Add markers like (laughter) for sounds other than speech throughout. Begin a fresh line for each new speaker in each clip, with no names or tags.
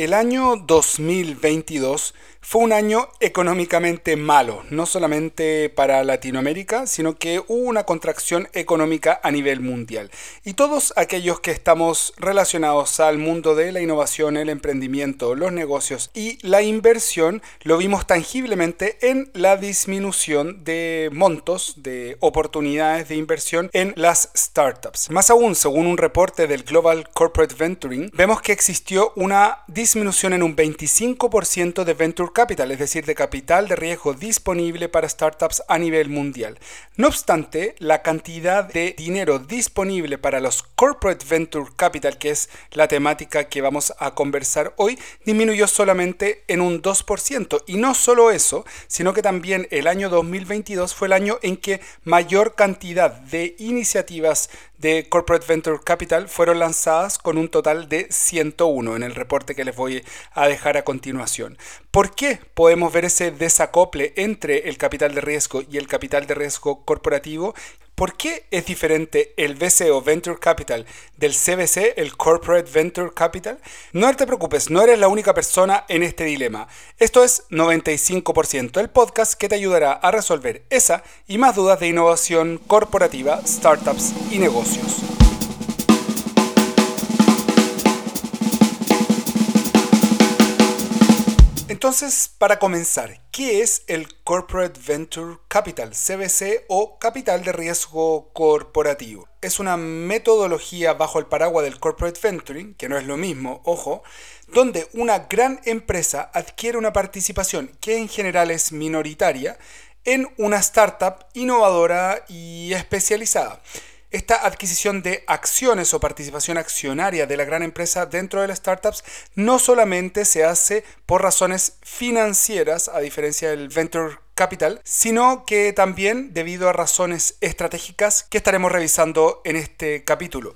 El año 2022 fue un año económicamente malo, no solamente para Latinoamérica, sino que hubo una contracción económica a nivel mundial. Y todos aquellos que estamos relacionados al mundo de la innovación, el emprendimiento, los negocios y la inversión, lo vimos tangiblemente en la disminución de montos, de oportunidades de inversión en las startups. Más aún, según un reporte del Global Corporate Venturing, vemos que existió una disminución en un 25% de venture capital, es decir, de capital de riesgo disponible para startups a nivel mundial. No obstante, la cantidad de dinero disponible para los corporate venture capital, que es la temática que vamos a conversar hoy, disminuyó solamente en un 2%. Y no solo eso, sino que también el año 2022 fue el año en que mayor cantidad de iniciativas de Corporate Venture Capital fueron lanzadas con un total de 101 en el reporte que les voy a dejar a continuación. ¿Por qué podemos ver ese desacople entre el capital de riesgo y el capital de riesgo corporativo? ¿Por qué es diferente el VC Venture Capital del CVC, el Corporate Venture Capital? No te preocupes, no eres la única persona en este dilema. Esto es 95% el podcast que te ayudará a resolver esa y más dudas de innovación corporativa, startups y negocios. Entonces, para comenzar, ¿qué es el Corporate Venture Capital, CVC o capital de riesgo corporativo? Es una metodología bajo el paraguas del Corporate Venturing, que no es lo mismo, ojo, donde una gran empresa adquiere una participación que en general es minoritaria en una startup innovadora y especializada. Esta adquisición de acciones o participación accionaria de la gran empresa dentro de las startups no solamente se hace por razones financieras, a diferencia del venture capital, sino que también debido a razones estratégicas que estaremos revisando en este capítulo.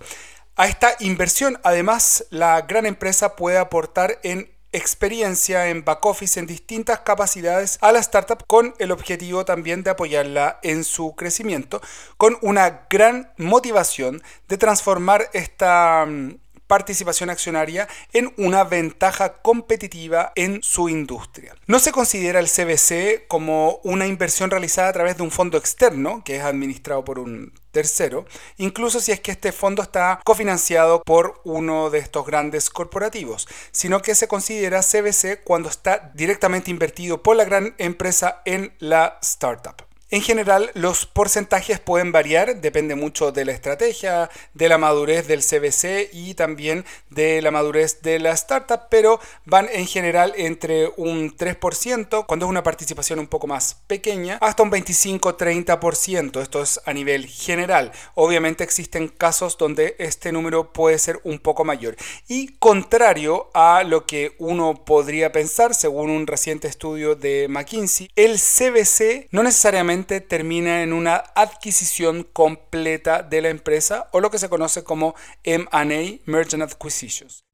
A esta inversión, además, la gran empresa puede aportar en experiencia en back office en distintas capacidades a la startup con el objetivo también de apoyarla en su crecimiento, con una gran motivación de transformar esta mm, participación accionaria en una ventaja competitiva en su industria. No se considera el CBC como una inversión realizada a través de un fondo externo, que es administrado por un tercero, incluso si es que este fondo está cofinanciado por uno de estos grandes corporativos, sino que se considera CBC cuando está directamente invertido por la gran empresa en la startup. En general, los porcentajes pueden variar, depende mucho de la estrategia, de la madurez del CBC y también de la madurez de la startup, pero van en general entre un 3%, cuando es una participación un poco más pequeña, hasta un 25-30%. Esto es a nivel general. Obviamente existen casos donde este número puede ser un poco mayor. Y contrario a lo que uno podría pensar, según un reciente estudio de McKinsey, el CBC no necesariamente termina en una adquisición completa de la empresa o lo que se conoce como M&A, Merger Acquisitions.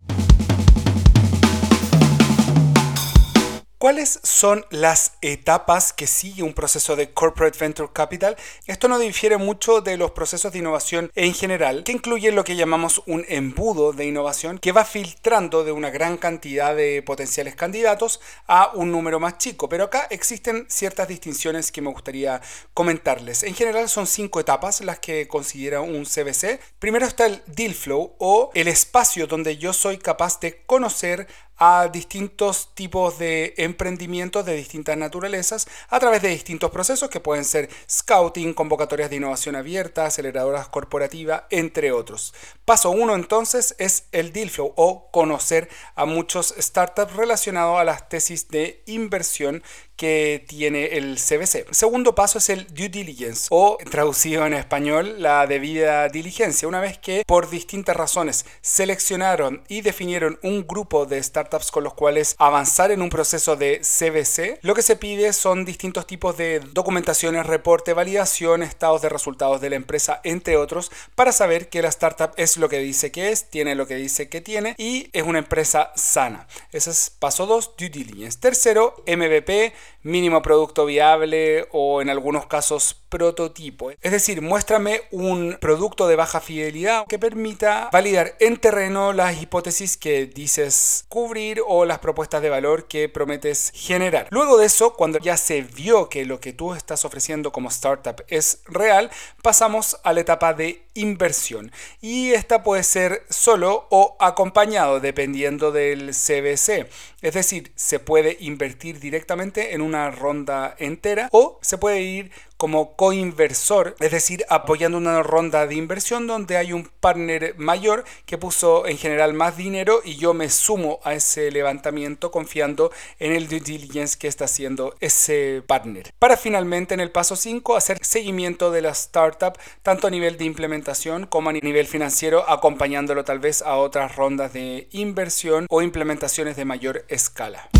¿Cuáles son las etapas que sigue un proceso de Corporate Venture Capital? Esto no difiere mucho de los procesos de innovación en general, que incluyen lo que llamamos un embudo de innovación que va filtrando de una gran cantidad de potenciales candidatos a un número más chico. Pero acá existen ciertas distinciones que me gustaría comentarles. En general son cinco etapas las que considera un CBC. Primero está el deal flow o el espacio donde yo soy capaz de conocer a distintos tipos de emprendimientos de distintas naturalezas a través de distintos procesos que pueden ser scouting, convocatorias de innovación abierta, aceleradoras corporativas, entre otros. Paso uno entonces es el deal flow o conocer a muchos startups relacionados a las tesis de inversión que tiene el CBC. Segundo paso es el due diligence o traducido en español la debida diligencia. Una vez que por distintas razones seleccionaron y definieron un grupo de startups con los cuales avanzar en un proceso de CBC, lo que se pide son distintos tipos de documentaciones, reporte, validación, estados de resultados de la empresa, entre otros, para saber que la startup es lo que dice que es, tiene lo que dice que tiene y es una empresa sana. Ese es paso 2, due diligence. Tercero, MVP mínimo producto viable o en algunos casos prototipo. Es decir, muéstrame un producto de baja fidelidad que permita validar en terreno las hipótesis que dices cubrir o las propuestas de valor que prometes generar. Luego de eso, cuando ya se vio que lo que tú estás ofreciendo como startup es real, pasamos a la etapa de inversión. Y esta puede ser solo o acompañado dependiendo del CBC. Es decir, se puede invertir directamente en una ronda entera o se puede ir como coinversor, es decir, apoyando una ronda de inversión donde hay un partner mayor que puso en general más dinero y yo me sumo a ese levantamiento confiando en el due diligence que está haciendo ese partner. Para finalmente en el paso 5 hacer seguimiento de la startup tanto a nivel de implementación como a nivel financiero acompañándolo tal vez a otras rondas de inversión o implementaciones de mayor escala.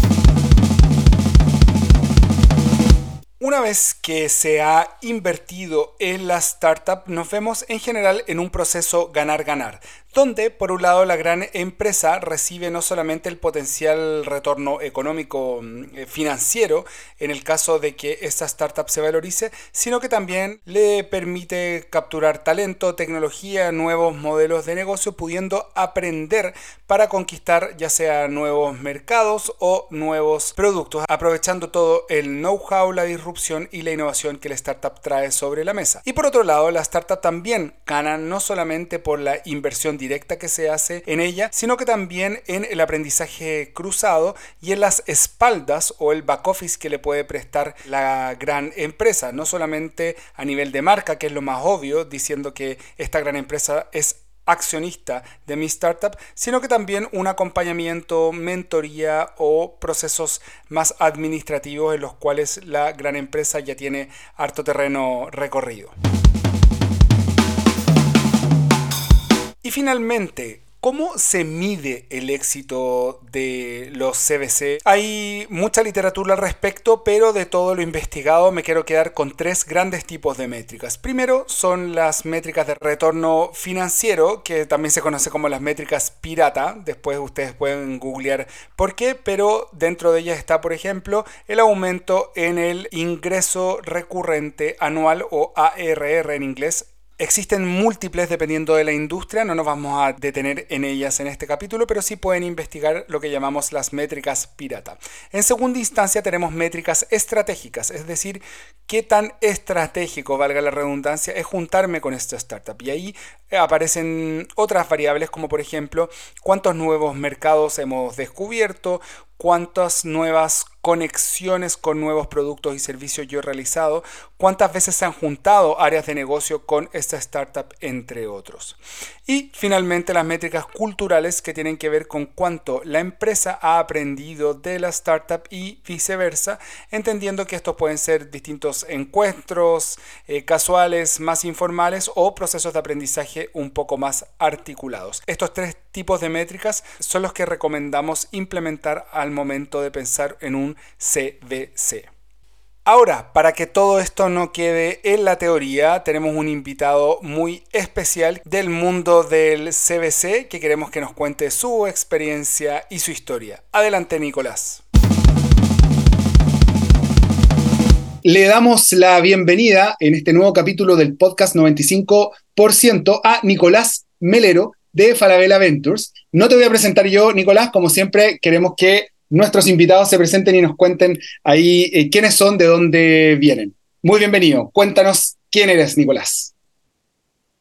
Una vez que se ha invertido en la startup, nos vemos en general en un proceso ganar-ganar, donde por un lado la gran empresa recibe no solamente el potencial retorno económico mm, eh, financiero en el caso de que esta startup se valorice, sino que también le permite capturar talento, tecnología, nuevos modelos de negocio, pudiendo aprender para conquistar ya sea nuevos mercados o nuevos productos, aprovechando todo el know-how, la disrupción y la innovación que la startup trae sobre la mesa. Y por otro lado, la startup también gana no solamente por la inversión directa que se hace en ella, sino que también en el aprendizaje cruzado y en las espaldas o el back office que le puede prestar la gran empresa, no solamente a nivel de marca, que es lo más obvio, diciendo que esta gran empresa es accionista de mi startup, sino que también un acompañamiento, mentoría o procesos más administrativos en los cuales la gran empresa ya tiene harto terreno recorrido. Y finalmente, ¿Cómo se mide el éxito de los CBC? Hay mucha literatura al respecto, pero de todo lo investigado me quiero quedar con tres grandes tipos de métricas. Primero son las métricas de retorno financiero, que también se conoce como las métricas pirata. Después ustedes pueden googlear por qué, pero dentro de ellas está, por ejemplo, el aumento en el ingreso recurrente anual o ARR en inglés Existen múltiples dependiendo de la industria, no nos vamos a detener en ellas en este capítulo, pero sí pueden investigar lo que llamamos las métricas pirata. En segunda instancia tenemos métricas estratégicas, es decir, qué tan estratégico, valga la redundancia, es juntarme con esta startup. Y ahí aparecen otras variables como por ejemplo cuántos nuevos mercados hemos descubierto, cuántas nuevas conexiones con nuevos productos y servicios yo he realizado, cuántas veces se han juntado áreas de negocio con esta startup, entre otros. Y finalmente las métricas culturales que tienen que ver con cuánto la empresa ha aprendido de la startup y viceversa, entendiendo que estos pueden ser distintos encuentros eh, casuales, más informales o procesos de aprendizaje un poco más articulados. Estos tres tipos de métricas son los que recomendamos implementar al momento de pensar en un CBC. Ahora, para que todo esto no quede en la teoría, tenemos un invitado muy especial del mundo del CBC que queremos que nos cuente su experiencia y su historia. Adelante, Nicolás. Le damos la bienvenida en este nuevo capítulo del podcast 95% a Nicolás Melero, de Falabella Ventures. No te voy a presentar yo, Nicolás, como siempre queremos que nuestros invitados se presenten y nos cuenten ahí eh, quiénes son, de dónde vienen. Muy bienvenido. Cuéntanos quién eres, Nicolás.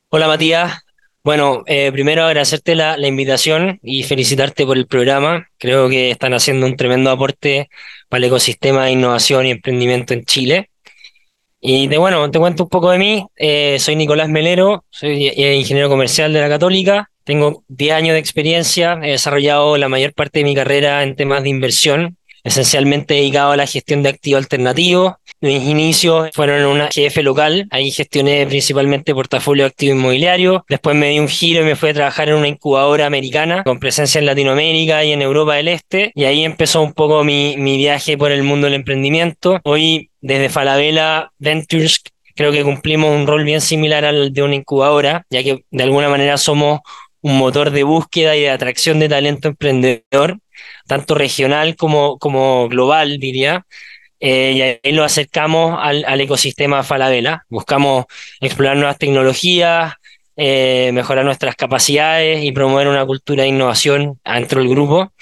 Hola, Matías. Bueno, eh, primero agradecerte la, invitación y felicitarte por el programa. Creo que están haciendo un tremendo aporte para el ecosistema de innovación y emprendimiento en Chile. Y de, bueno, te cuento un poco de mí. Eh, soy Nicolás Melero, soy ingeniero comercial de la Católica. Tengo 10 años de experiencia, he desarrollado la mayor parte de mi carrera en temas de inversión, esencialmente dedicado a la gestión de activos alternativos. Mis inicios fueron en una GF local, ahí gestioné principalmente portafolio de activos inmobiliarios. Después me di un giro y me fui a trabajar en una incubadora americana con presencia en Latinoamérica y en Europa del Este. Y ahí empezó un poco mi, mi viaje por el mundo del emprendimiento. Hoy, desde Falabella Ventures, creo que cumplimos un rol bien similar al de una incubadora, ya que de alguna manera somos un motor de búsqueda y de atracción de talento emprendedor, tanto regional como, como global, diría. eh, y ahí lo acercamos al, al, ecosistema Falabella. Buscamos explorar nuevas tecnologías, eh, mejorar nuestras capacidades y promover una cultura de innovación dentro del grupo.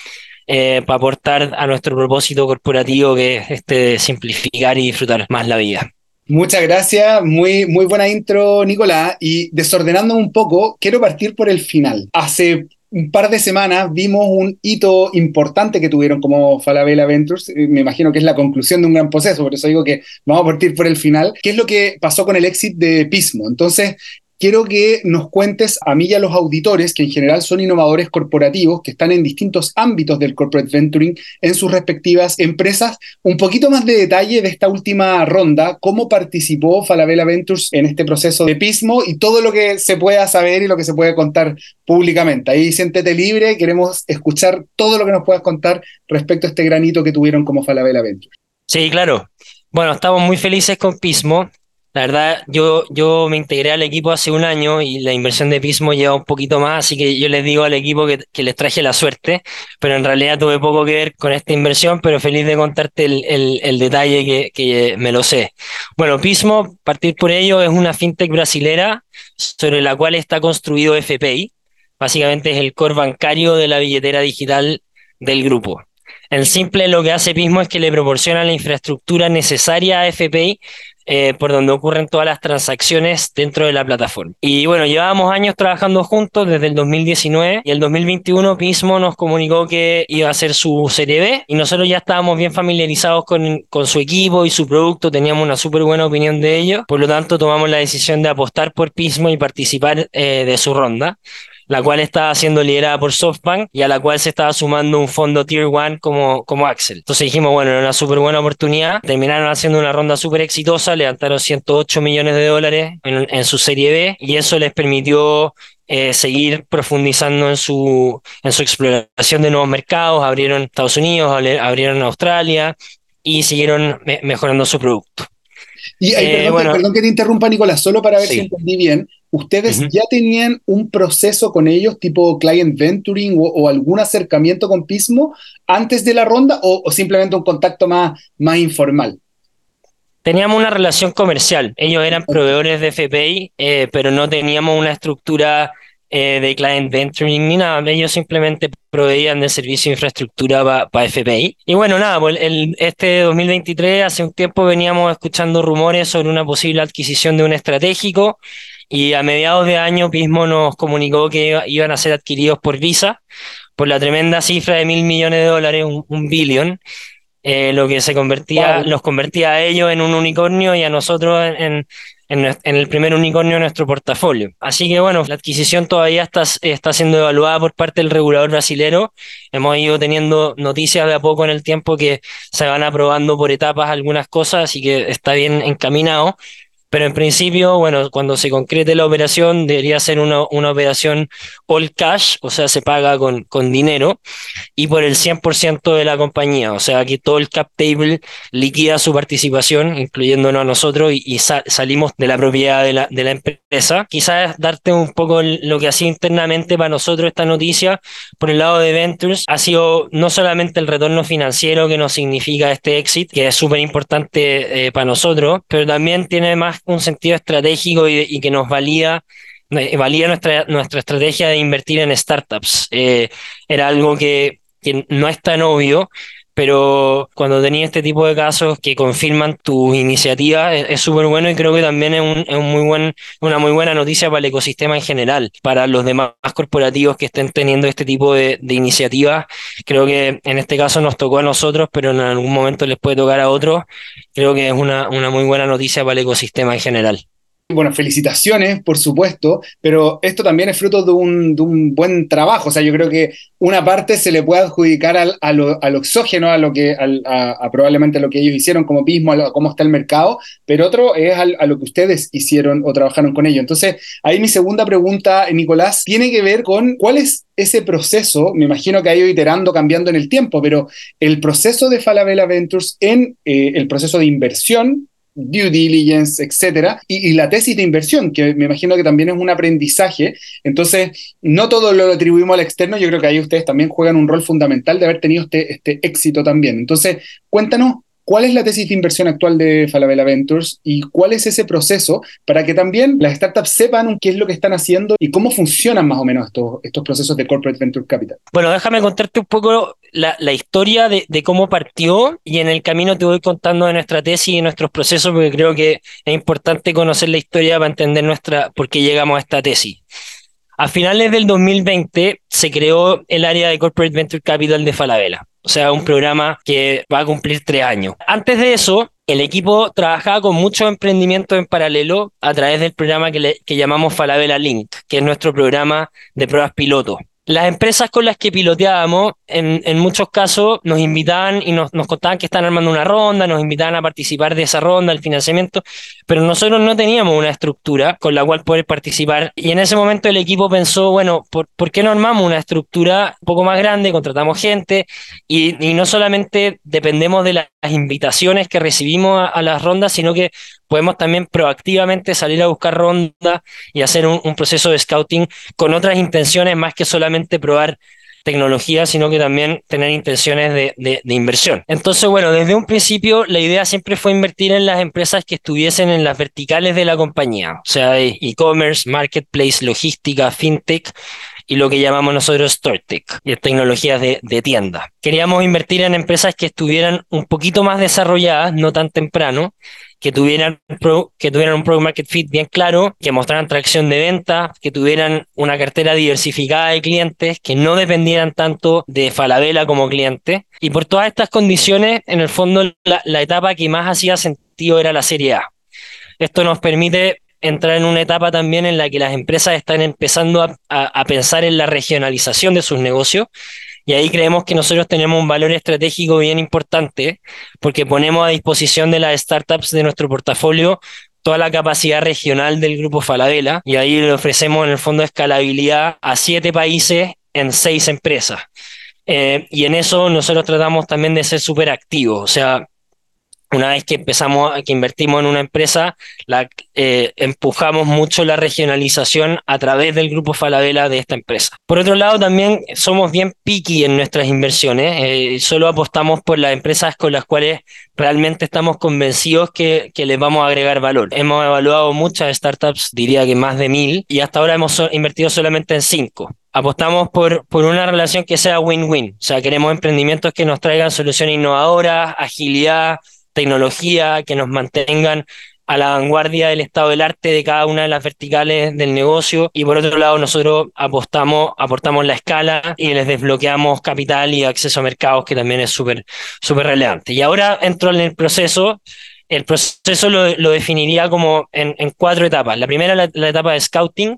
Eh, para aportar a nuestro propósito corporativo que es este simplificar y disfrutar más la vida.
Muchas gracias, muy, muy buena intro, Nicolás. Y desordenando un poco, quiero partir por el final. Hace un par de semanas vimos un hito importante que tuvieron como Falabella Ventures. Eh, me imagino que es la conclusión de un gran proceso, por eso digo que vamos a partir por el final. ¿Qué es lo que pasó con el éxito de Pismo? Entonces, quiero que nos cuentes a mí y a los auditores, que en general son innovadores corporativos, que están en distintos ámbitos del corporate venturing en sus respectivas empresas, un poquito más de detalle de esta última ronda, cómo participó Falabella Ventures en este proceso de Pismo y todo lo que se pueda saber y lo que se puede contar públicamente. Ahí siéntete libre, queremos escuchar todo lo que nos puedas contar respecto a este granito que tuvieron como Falabella Ventures.
Sí, claro. Bueno, estamos muy felices con Pismo. La verdad, yo, yo me integré al equipo hace un año y la inversión de Pismo lleva un poquito más, así que yo les digo al equipo que, que les traje la suerte, pero en realidad tuve poco que ver con esta inversión, pero feliz de contarte el, el, detalle que, que, me lo sé. Bueno, Pismo, partir por ello, es una fintech brasilera sobre la cual está construido FPI. Básicamente es el core bancario de la billetera digital del grupo. En simple, lo que hace Pismo es que le proporciona la infraestructura necesaria a FPI eh, por donde ocurren todas las transacciones dentro de la plataforma. Y bueno, llevábamos años trabajando juntos desde el 2019 y el 2021 Pismo nos comunicó que iba a hacer su serie y nosotros ya estábamos bien familiarizados con, con su equipo y su producto, teníamos una súper buena opinión de ellos, por lo tanto tomamos la decisión de apostar por Pismo y participar eh, de su ronda la cual estaba siendo liderada por SoftBank y a la cual se estaba sumando un fondo Tier 1 como, como Axel. Entonces dijimos, bueno, era una súper buena oportunidad. Terminaron haciendo una ronda súper exitosa, levantaron 108 millones de dólares en, en su serie B y eso les permitió eh, seguir profundizando en su, en su exploración de nuevos mercados. Abrieron Estados Unidos, abrieron Australia y siguieron me mejorando su producto.
Y eh, perdón, bueno, perdón, que te interrumpa, Nicolás, solo para ver sí. si entendí bien. ¿Ustedes uh -huh. ya tenían un proceso con ellos, tipo client venturing o, o, algún acercamiento con Pismo antes de la ronda o, o simplemente un contacto más, más informal?
Teníamos una relación comercial. Ellos eran proveedores de FPI, eh, pero no teníamos una estructura eh, de client venturing ni nada. Ellos simplemente proveían de servicio de infraestructura para pa FPI. Y bueno, nada, pues el, este 2023, hace un tiempo veníamos escuchando rumores sobre una posible adquisición de un estratégico. Y a mediados de año Pismo nos comunicó que iban a ser adquiridos por Visa por la tremenda cifra de mil millones de dólares, un, un billón, eh, lo que se convertía, wow. nos convertía a ellos en un unicornio y a nosotros en, en, en, el primer unicornio de nuestro portafolio. Así que bueno, la adquisición todavía está, está siendo evaluada por parte del regulador brasilero. Hemos ido teniendo noticias de a poco en el tiempo que se van aprobando por etapas algunas cosas, así que está bien encaminado. Pero en principio, bueno, cuando se concrete la operación, debería ser una, una operación all cash, o sea, se paga con, con dinero, y por el 100% de la compañía. O sea, que todo el cap table liquida su participación, incluyéndonos a nosotros, y, y sa salimos de la propiedad de la, de la empresa. Quizás darte un poco lo que ha sido internamente para nosotros esta noticia, por el lado de Ventures, ha sido no solamente el retorno financiero que nos significa este exit, que es súper importante eh, para nosotros, pero también tiene más un sentido estratégico y, que nos valida eh, valía nuestra, nuestra estrategia de invertir en startups. Eh, era algo que, no es tan obvio, pero cuando tenía este tipo de casos que confirman tu iniciativa es súper bueno y creo que también es un muy buen, una muy buena noticia para el ecosistema en general, para los demás corporativos que estén teniendo este tipo de, de iniciativas. Creo que en este caso nos tocó a nosotros, pero en algún momento les puede tocar a otros. Creo que es una, una muy buena noticia para el ecosistema en general.
Bueno, felicitaciones, por supuesto, pero esto también es fruto de un, buen trabajo. O sea, yo creo que una parte se le puede adjudicar al, a a lo que, a, a, probablemente lo que ellos hicieron como pismo, a, cómo está el mercado, pero otro es a lo que ustedes hicieron o trabajaron con ello. Entonces, ahí mi segunda pregunta, Nicolás, tiene que ver con cuál es ese proceso, me imagino que ha ido iterando, cambiando en el tiempo, pero el proceso de Falabella Ventures en eh, el proceso de inversión due diligence, etcétera, y, la tesis de inversión, que me imagino que también es un aprendizaje. Entonces, no todo lo atribuimos al externo, yo creo que ahí ustedes también juegan un rol fundamental de haber tenido este, este éxito también. Entonces, cuéntanos
¿Cuál es la tesis de inversión actual de Falabella Ventures y cuál es ese proceso para que también las startups sepan qué es lo que están haciendo y cómo funcionan más o menos estos, estos procesos de Corporate Venture Capital?
Bueno, déjame contarte un poco la, historia de, de, cómo partió y en el camino te voy contando de nuestra tesis y nuestros procesos porque creo que es importante conocer la historia para entender nuestra por qué llegamos a esta tesis. A finales del 2020 se creó el área de Corporate Venture Capital de Falabella, o sea, un programa que va a cumplir tres años. Antes de eso, el equipo trabajaba con muchos emprendimientos en paralelo a través del programa que, llamamos Falabella Link, que es nuestro programa de pruebas piloto. Las empresas con las que piloteábamos, en, muchos casos, nos invitaban y nos, nos, contaban que están armando una ronda, nos invitaban a participar de esa ronda, el financiamiento, pero nosotros no teníamos una estructura con la cual poder participar. Y en ese momento el equipo pensó, bueno, ¿por, ¿por qué no armamos una estructura un poco más grande? Contratamos gente y, y no solamente dependemos de las invitaciones que recibimos a, las rondas, sino que podemos también proactivamente salir a buscar ronda y hacer un, proceso de scouting con otras intenciones más que solamente probar tecnología, sino que también tener intenciones de, de, inversión. Entonces, bueno, desde un principio la idea siempre fue invertir en las empresas que estuviesen en las verticales de la compañía, o sea, e-commerce, marketplace, logística, fintech y lo que llamamos nosotros StoreTech, y tecnologías de, de, tienda. Queríamos invertir en empresas que estuvieran un poquito más desarrolladas, no tan temprano, que tuvieran, pro, que tuvieran un product market fit bien claro, que mostraran tracción de venta, que tuvieran una cartera diversificada de clientes, que no dependieran tanto de Falabella como cliente. Y por todas estas condiciones, en el fondo, la, la etapa que más hacía sentido era la serie A. Esto nos permite entrar en una etapa también en la que las empresas están empezando a, a, pensar en la regionalización de sus negocios y ahí creemos que nosotros tenemos un valor estratégico bien importante porque ponemos a disposición de las startups de nuestro portafolio toda la capacidad regional del grupo Falabella y ahí le ofrecemos en el fondo escalabilidad a siete países en seis empresas. Eh, y en eso nosotros tratamos también de ser súper activos, o sea, una vez que empezamos, que invertimos en una empresa, la, eh, empujamos mucho la regionalización a través del grupo Falabella de esta empresa. Por otro lado, también somos bien picky en nuestras inversiones, eh, solo apostamos por las empresas con las cuales realmente estamos convencidos que, que les vamos a agregar valor. Hemos evaluado muchas startups, diría que más de mil, y hasta ahora hemos invertido solamente en cinco apostamos por, por una relación que sea win-win. O sea, queremos emprendimientos que nos traigan soluciones innovadoras, agilidad, tecnología, que nos mantengan a la vanguardia del estado del arte de cada una de las verticales del negocio y por otro lado nosotros apostamos, aportamos la escala y les desbloqueamos capital y acceso a mercados que también es súper súper relevante. Y ahora entro en el proceso, el proceso lo, lo definiría como en, en, cuatro etapas. La primera la, la etapa de scouting,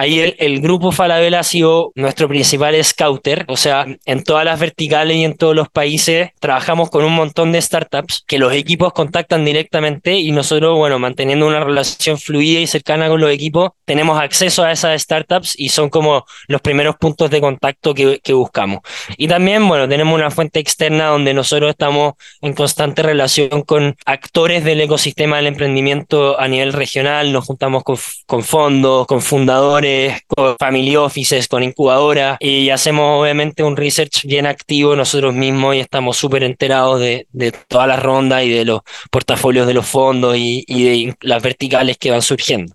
Ahí el, grupo Falabella ha sido nuestro principal scouter, o sea, en todas las verticales y en todos los países trabajamos con un montón de startups que los equipos contactan directamente y nosotros, bueno, manteniendo una relación fluida y cercana con los equipos, tenemos acceso a esas startups y son como los primeros puntos de contacto que, que buscamos. Y también, bueno, tenemos una fuente externa donde nosotros estamos en constante relación con actores del ecosistema del emprendimiento a nivel regional, nos juntamos con fondos, con fundadores, con family offices, con incubadoras y hacemos obviamente un research bien activo nosotros mismos y estamos súper enterados de, de todas las rondas y de los portafolios de los fondos y, y de las verticales que van surgiendo.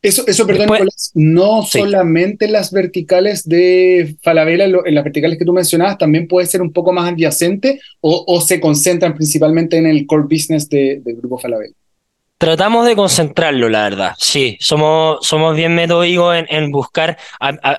Eso, eso perdón, Después, Nicolás, no sí. solamente las verticales de Falabella, en las verticales que tú mencionabas, también puede ser un poco más adyacente o, o se concentran principalmente en el core business de, del grupo Falabella.
Tratamos de concentrarlo, la verdad. Sí, somos, somos bien metódicos en, en buscar.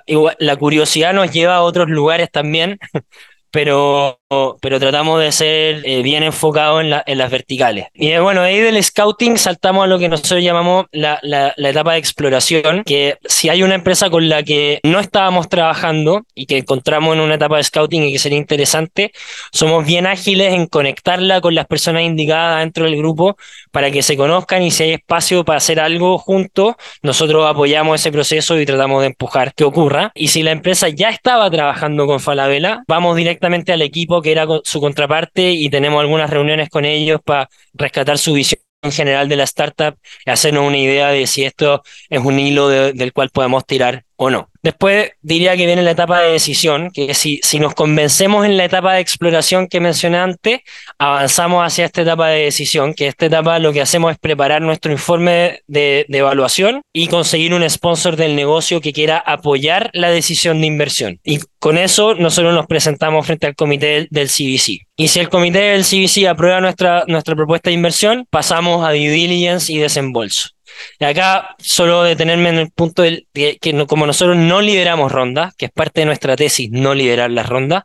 Igual, la curiosidad nos lleva a otros lugares también, (laughs) pero, pero tratamos de ser eh, bien enfocados en, la, en, las verticales. Y eh, bueno, ahí del scouting saltamos a lo que nosotros llamamos la, la, la, etapa de exploración, que si hay una empresa con la que no estábamos trabajando y que encontramos en una etapa de scouting y que sería interesante, somos bien ágiles en conectarla con las personas indicadas dentro del grupo para que se conozcan y si hay espacio para hacer algo juntos, nosotros apoyamos ese proceso y tratamos de empujar que ocurra. Y si la empresa ya estaba trabajando con Falabella, vamos directamente al equipo que era su contraparte y tenemos algunas reuniones con ellos para rescatar su visión en general de la startup y hacernos una idea de si esto es un hilo de, del cual podemos tirar o no. Después diría que viene la etapa de decisión, que si, si nos convencemos en la etapa de exploración que mencioné antes, avanzamos hacia esta etapa de decisión, que esta etapa lo que hacemos es preparar nuestro informe de, evaluación y conseguir un sponsor del negocio que quiera apoyar la decisión de inversión. Y con eso nosotros nos presentamos frente al comité del CBC. Y si el comité del CBC aprueba nuestra, nuestra propuesta de inversión, pasamos a due diligence y desembolso. Y acá solo detenerme en el punto de que como nosotros no lideramos rondas, que es parte de nuestra tesis no liderar las rondas,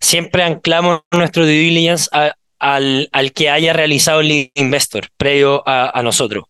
siempre anclamos nuestro due diligence al, al, que haya realizado el investor previo a, a, nosotros,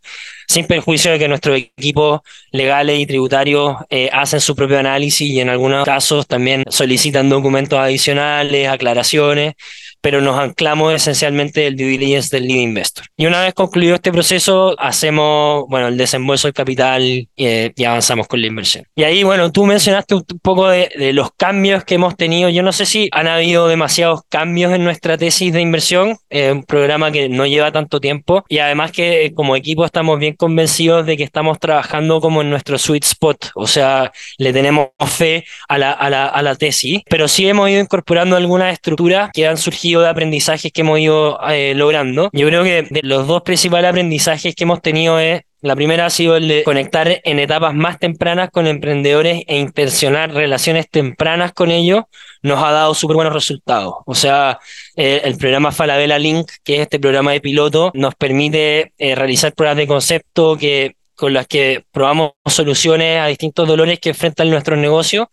sin perjuicio de que nuestros equipos legales y tributarios eh, hacen su propio análisis y en algunos casos también solicitan documentos adicionales, aclaraciones, pero nos anclamos esencialmente el due diligence del lead investor. Y una vez concluido este proceso, hacemos, bueno, el desembolso del capital eh, y avanzamos con la inversión. Y ahí, bueno, tú mencionaste un poco de, de, los cambios que hemos tenido. Yo no sé si han habido demasiados cambios en nuestra tesis de inversión, eh, un programa que no lleva tanto tiempo y además que eh, como equipo estamos bien convencidos de que estamos trabajando como en nuestro sweet spot, o sea, le tenemos fe a la, a la, a la tesis, pero sí hemos ido incorporando algunas estructuras que han surgido de aprendizajes que hemos ido eh, logrando. Yo creo que de los dos principales aprendizajes que hemos tenido es la primera ha sido el de conectar en etapas más tempranas con emprendedores e intencionar relaciones tempranas con ellos, nos ha dado súper buenos resultados. O sea, eh, el programa Falabella Link, que es este programa de piloto, nos permite eh, realizar pruebas de concepto que con las que probamos soluciones a distintos dolores que enfrentan nuestros negocios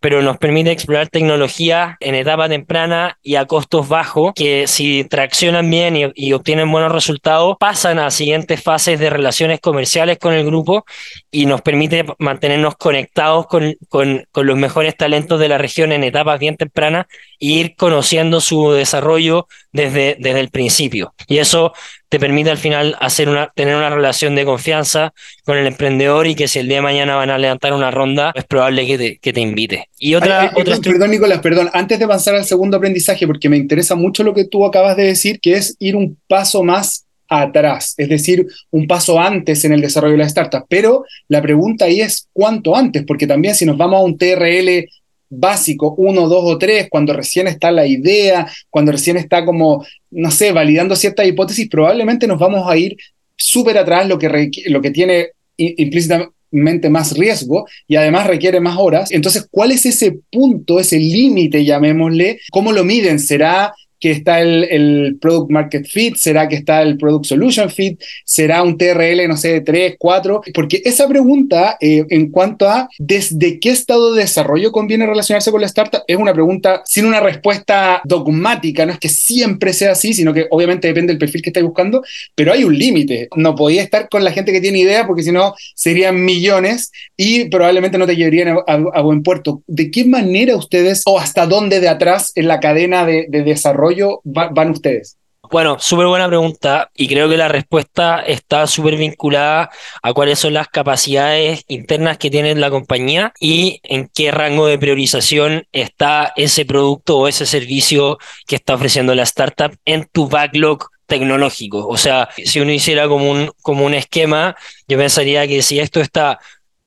pero nos permite explorar tecnología en etapa temprana y a costos bajos que si traccionan bien y, obtienen buenos resultados, pasan a siguientes fases de relaciones comerciales con el grupo y nos permite mantenernos conectados con, con, con los mejores talentos de la región en etapas bien tempranas e ir conociendo su desarrollo desde, desde el principio. Y eso te permite al final hacer una, tener una relación de confianza con el emprendedor y que si el día de mañana van a levantar una ronda, es probable que te, que te invite. Y otra, otra
perdón, Nicolás, perdón, antes de avanzar al segundo aprendizaje, porque me interesa mucho lo que tú acabas de decir, que es ir un paso más atrás, es decir, un paso antes en el desarrollo de la startup. Pero la pregunta ahí es cuánto antes, porque también si nos vamos a un TRL básico, uno, dos o tres, cuando recién está la idea, cuando recién está como, no sé, validando ciertas hipótesis, probablemente nos vamos a ir súper atrás, lo que, lo que tiene implícitamente más riesgo y además requiere más horas. Entonces, ¿cuál es ese punto, ese límite, llamémosle? ¿Cómo lo miden? ¿Será que está el, Product Market Fit? ¿Será que está el Product Solution Fit? ¿Será un TRL, no sé, 3, 4? Porque esa pregunta, eh, en cuanto a desde qué estado de desarrollo conviene relacionarse con la startup, es una pregunta sin una respuesta dogmática, no es que siempre sea así, sino que obviamente depende del perfil que estáis buscando, pero hay un límite. No podía estar con la gente que tiene idea porque si no serían millones y probablemente no te llevarían a, buen puerto. ¿De qué manera ustedes o hasta dónde de atrás en la cadena de, de desarrollo van ustedes?
Bueno, súper buena pregunta y creo que la respuesta está súper vinculada a cuáles son las capacidades internas que tiene la compañía y en qué rango de priorización está ese producto o ese servicio que está ofreciendo la startup en tu backlog tecnológico. O sea, si uno hiciera como un, como un esquema, yo pensaría que si esto está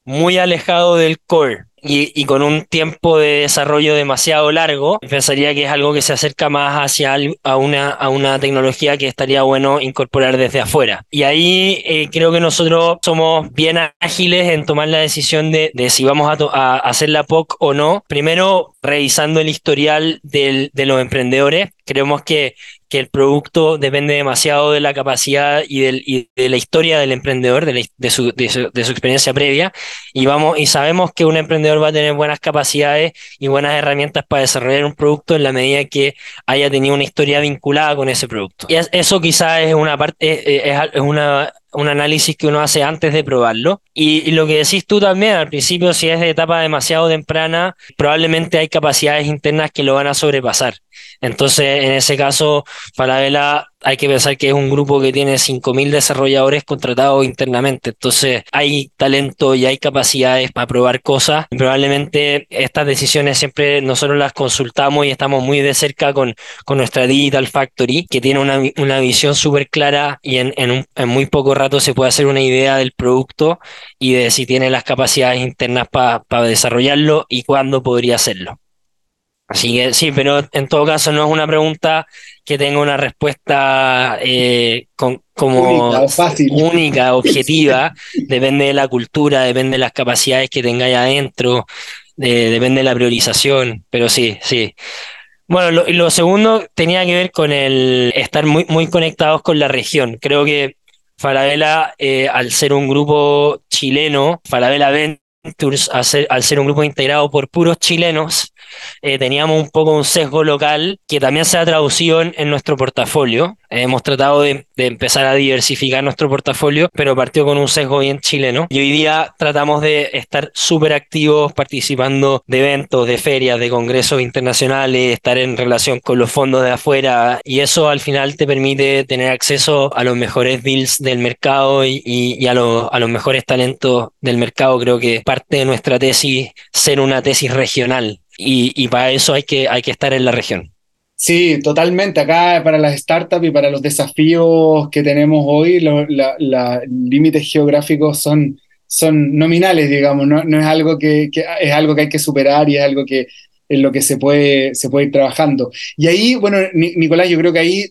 muy alejado del core y, con un tiempo de desarrollo demasiado largo, pensaría que es algo que se acerca más hacia a una, a una tecnología que estaría bueno incorporar desde afuera. Y ahí eh, creo que nosotros somos bien ágiles en tomar la decisión de, de si vamos a, a, hacer la POC o no. Primero, revisando el historial del, de los emprendedores. Creemos que que el producto depende demasiado de la capacidad y, del, y de la historia del emprendedor, de, su, de, su, experiencia previa, y, vamos, y sabemos que un emprendedor va a tener buenas capacidades y buenas herramientas para desarrollar un producto en la medida que haya tenido una historia vinculada con ese producto. Y eso quizás es una parte, es, es una un análisis que uno hace antes de probarlo. Y, y, lo que decís tú también, al principio, si es de etapa demasiado temprana, probablemente hay capacidades internas que lo van a sobrepasar. Entonces, en ese caso, Falabella hay que pensar que es un grupo que tiene 5.000 desarrolladores contratados internamente. Entonces, hay talento y hay capacidades para probar cosas. probablemente estas decisiones siempre nosotros las consultamos y estamos muy de cerca con, con nuestra Digital Factory, que tiene una, una visión súper clara y en, en, en, muy poco rato se puede hacer una idea del producto y de si tiene las capacidades internas para desarrollarlo y cuándo podría hacerlo. Así que sí, pero en todo caso no es una pregunta que tenga una respuesta eh, con, como única, (laughs) objetiva. depende de la cultura, depende de las capacidades que tengáis adentro, depende de la priorización, pero sí, sí. Bueno, lo, segundo tenía que ver con el estar muy, muy conectados con la región. Creo que Falabella, eh, al ser un grupo chileno, Falabella Ventures, al ser un grupo integrado por puros chilenos, eh, teníamos un poco un sesgo local que también se ha traducido en, nuestro portafolio. hemos tratado de, empezar a diversificar nuestro portafolio, pero partió con un sesgo bien chileno. Y hoy día tratamos de estar súper activos participando de eventos, de ferias, de congresos internacionales, estar en relación con los fondos de afuera y eso al final te permite tener acceso a los mejores deals del mercado y, a, a los mejores talentos del mercado. Creo que parte de nuestra tesis ser una tesis regional y, para eso hay que, hay que estar en la región.
Sí, totalmente. Acá para las startups y para los desafíos que tenemos hoy, los límites geográficos son, son nominales, digamos, no, no es algo que, es algo que hay que superar y es algo que en lo que se puede, se puede ir trabajando. Y ahí, bueno, Nicolás, yo creo que ahí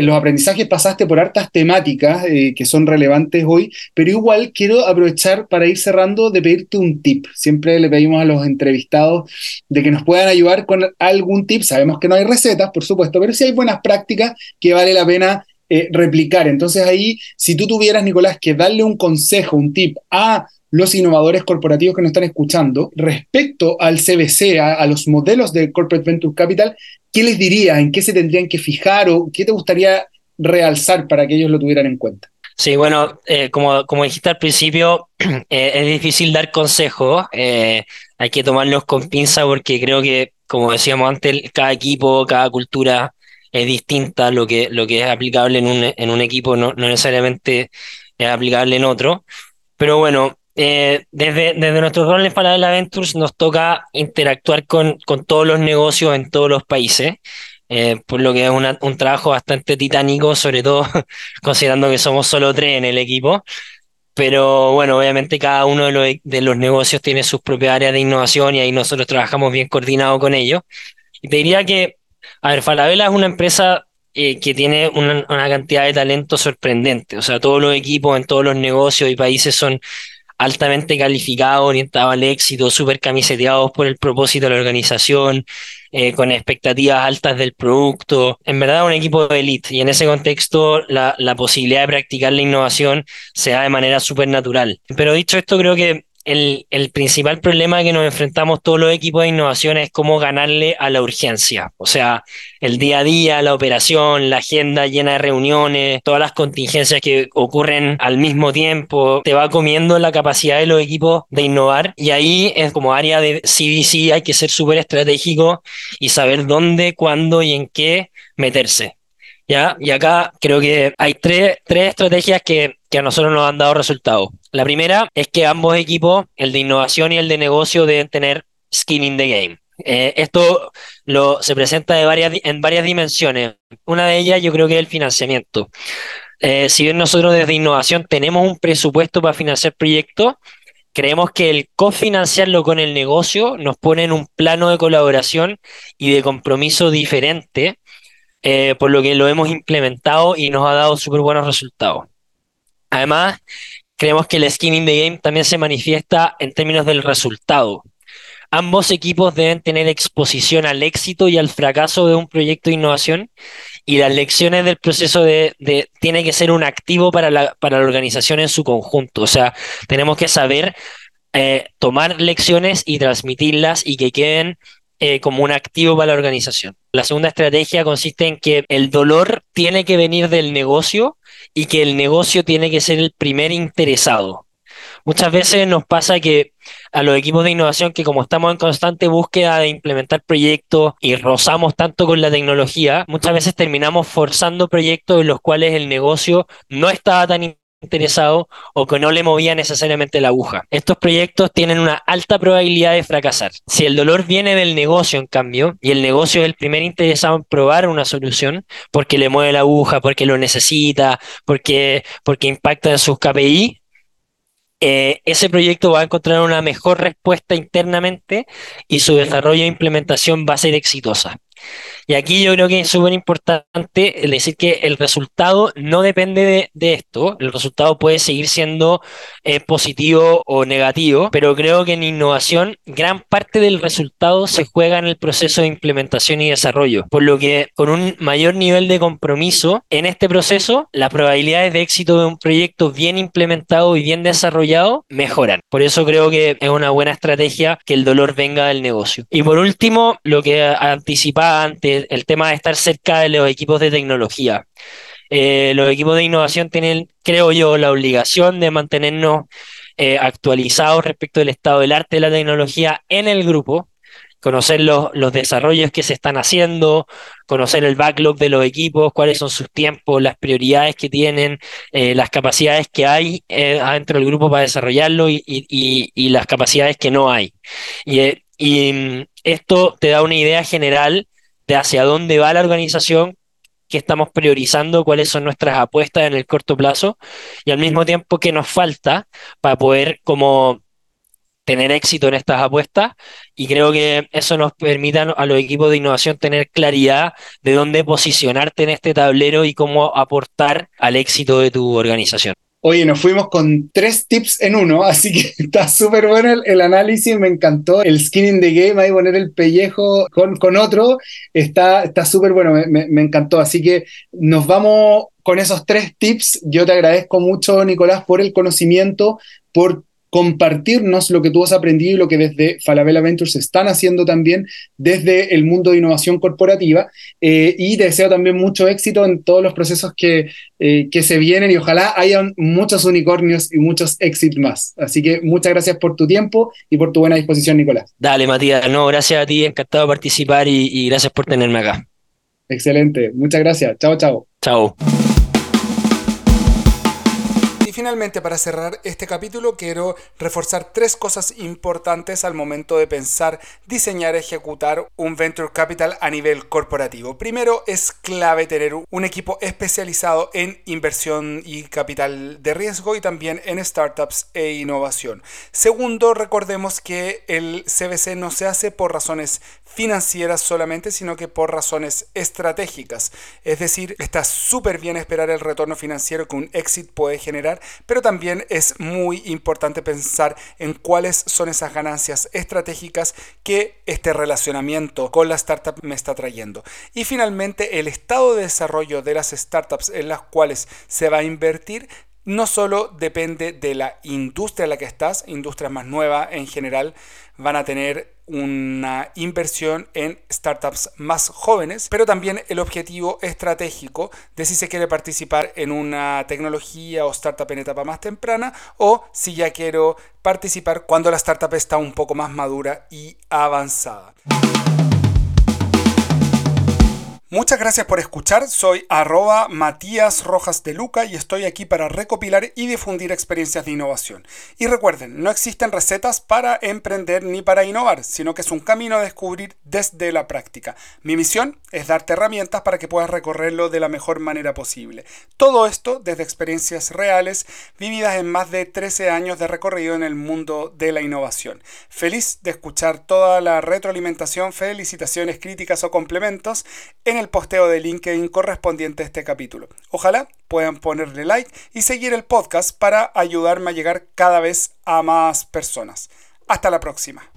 los aprendizajes pasaste por hartas temáticas eh, que son relevantes hoy, pero igual quiero aprovechar para ir cerrando de pedirte un tip. Siempre le pedimos a los entrevistados de que nos puedan ayudar con algún tip. Sabemos que no hay recetas, por supuesto, pero sí hay buenas prácticas que vale la pena eh, replicar. Entonces ahí, si tú tuvieras, Nicolás, que darle un consejo, un tip a los innovadores corporativos que nos están escuchando respecto al CBC, a, los modelos de Corporate Venture Capital, ¿qué les dirías? ¿En qué se tendrían que fijar o qué te gustaría realzar para que ellos lo tuvieran en cuenta?
Sí, bueno, eh, como, como dijiste al principio, (clears throat) eh, es difícil dar consejos, eh, hay que tomarlos con pinza porque creo que, como decíamos antes, cada equipo, cada cultura es distinta, lo que, lo que es aplicable en un, en un equipo no, no necesariamente es aplicable en otro. Pero bueno, eh, desde, desde nuestro rol en Falabella Ventures nos toca interactuar con, con todos los negocios en todos los países, eh, por lo que es un trabajo bastante titánico, sobre todo (laughs) considerando que somos solo tres en el equipo. Pero bueno, obviamente cada uno de los, negocios tiene sus propias áreas de innovación y ahí nosotros trabajamos bien coordinados con ellos. Y te diría que, a ver, Falabella es una empresa eh, que tiene una, una, cantidad de talento sorprendente. O sea, todos los equipos en todos los negocios y países son altamente calificados, orientados al éxito, súper camiseteados por el propósito de la organización, eh, con expectativas altas del producto. En verdad, un equipo de elite. Y en ese contexto, la, la posibilidad de practicar la innovación se da de manera súper natural. Pero dicho esto, creo que el, el, principal problema que nos enfrentamos todos los equipos de innovación es cómo ganarle a la urgencia. O sea, el día a día, la operación, la agenda llena de reuniones, todas las contingencias que ocurren al mismo tiempo, te va comiendo la capacidad de los equipos de innovar. Y ahí es como área de CBC, hay que ser súper estratégico y saber dónde, cuándo y en qué meterse. ¿Ya? Y acá creo que hay tres, tres estrategias que, que a nosotros nos han dado resultados. La primera es que ambos equipos, el de innovación y el de negocio, deben tener skin in the game. Eh, esto lo, se presenta en varias dimensiones. Una de ellas yo creo que es el financiamiento. Eh, si bien nosotros desde innovación tenemos un presupuesto para financiar proyectos, creemos que el cofinanciarlo con el negocio nos pone en un plano de colaboración y de compromiso diferente eh, por lo que lo hemos implementado y nos ha dado súper buenos resultados. Además, creemos que el skin in the game también se manifiesta en términos del resultado. Ambos equipos deben tener exposición al éxito y al fracaso de un proyecto de innovación y las lecciones del proceso de, tiene que ser un activo para la, para la organización en su conjunto. O sea, tenemos que saber eh, tomar lecciones y transmitirlas y que queden eh, como un activo para la organización. La segunda estrategia consiste en que el dolor tiene que venir del negocio y que el negocio tiene que ser el primer interesado. Muchas veces nos pasa que a los equipos de innovación que como estamos en constante búsqueda de implementar proyectos y rozamos tanto con la tecnología, muchas veces terminamos forzando proyectos en los cuales el negocio no estaba tan interesado o que no le movía necesariamente la aguja. Estos proyectos tienen una alta probabilidad de fracasar. Si el dolor viene del negocio, en cambio, y el negocio es el primer interesado en probar una solución, porque le mueve la aguja, porque lo necesita, porque, porque impacta en sus KPI, eh, ese proyecto va a encontrar una mejor respuesta internamente y su desarrollo e implementación va a ser exitosa. Y aquí yo creo que es súper importante decir que el resultado no depende de, esto, el resultado puede seguir siendo eh, positivo o negativo, pero creo que en innovación gran parte del resultado se juega en el proceso de implementación y desarrollo, por lo que con un mayor nivel de compromiso en este proceso, las probabilidades de éxito de un proyecto bien implementado y bien desarrollado mejoran. Por eso creo que es una buena estrategia que el dolor venga del negocio. Y por último, lo que anticipaba el tema de estar cerca de los equipos de tecnología. Eh, los equipos de innovación tienen, creo yo, la obligación de mantenernos eh, actualizados respecto del estado del arte de la tecnología en el grupo, conocer los, desarrollos que se están haciendo, conocer el backlog de los equipos, cuáles son sus tiempos, las prioridades que tienen, eh, las capacidades que hay dentro del grupo para desarrollarlo y, las capacidades que no hay. Y, y mm, esto te da una idea general de hacia dónde va la organización, que estamos priorizando, cuáles son nuestras apuestas en el corto plazo y al mismo tiempo que nos falta para poder como tener éxito en estas apuestas y creo que eso nos permite a los equipos de innovación tener claridad de dónde posicionarte en este tablero y cómo aportar al éxito de tu organización.
Oye, nos fuimos con tres tips en uno, (laughs) así que está súper bueno el, análisis, me encantó. El skin in the game, ahí poner el pellejo con, con otro, está súper bueno, me, me encantó. Así que nos vamos con esos tres tips. Yo te agradezco mucho, Nicolás, por el conocimiento, por compartirnos lo que tú has aprendido y lo que desde Falabella Ventures están haciendo también desde el mundo de innovación corporativa. Eh, y te deseo también mucho éxito en todos los procesos que, eh, que se vienen y ojalá hayan muchos unicornios y muchos éxitos más. Así que muchas gracias por tu tiempo y por tu buena disposición, Nicolás.
Dale, Matías. No, gracias a ti. Encantado de participar y, y gracias por tenerme acá.
Excelente. Muchas gracias. Chao, chao.
Chao
finalmente, para cerrar este capítulo, quiero reforzar tres cosas importantes al momento de pensar, diseñar, ejecutar un venture capital a nivel corporativo. Primero, es clave tener un equipo especializado en inversión y capital de riesgo y también en startups e innovación. Segundo, recordemos que el CBC no se hace por razones financieras solamente, sino que por razones estratégicas. Es decir, está súper bien esperar el retorno financiero que un exit puede generar, pero también es muy importante pensar en cuáles son esas ganancias estratégicas que este relacionamiento con la startup me está trayendo. Y finalmente, el estado de desarrollo de las startups en las cuales se va a invertir no solo depende de la industria en la que estás, industrias más nuevas en general van a tener una inversión en startups más jóvenes, pero también el objetivo estratégico de si se quiere participar en una tecnología o startup en etapa más temprana o si ya quiero participar cuando la startup está un poco más madura y avanzada. Muchas gracias por escuchar, soy arroba Matías Rojas de Luca y estoy aquí para recopilar y difundir experiencias de innovación. Y recuerden, no existen recetas para emprender ni para innovar, sino que es un camino a descubrir desde la práctica. Mi misión es darte herramientas para que puedas recorrerlo de la mejor manera posible. Todo esto desde experiencias reales vividas en más de 13 años de recorrido en el mundo de la innovación. Feliz de escuchar toda la retroalimentación, felicitaciones, críticas o complementos en el posteo de LinkedIn correspondiente a este capítulo. Ojalá puedan ponerle like y seguir el podcast para ayudarme a llegar cada vez a más personas. Hasta la próxima.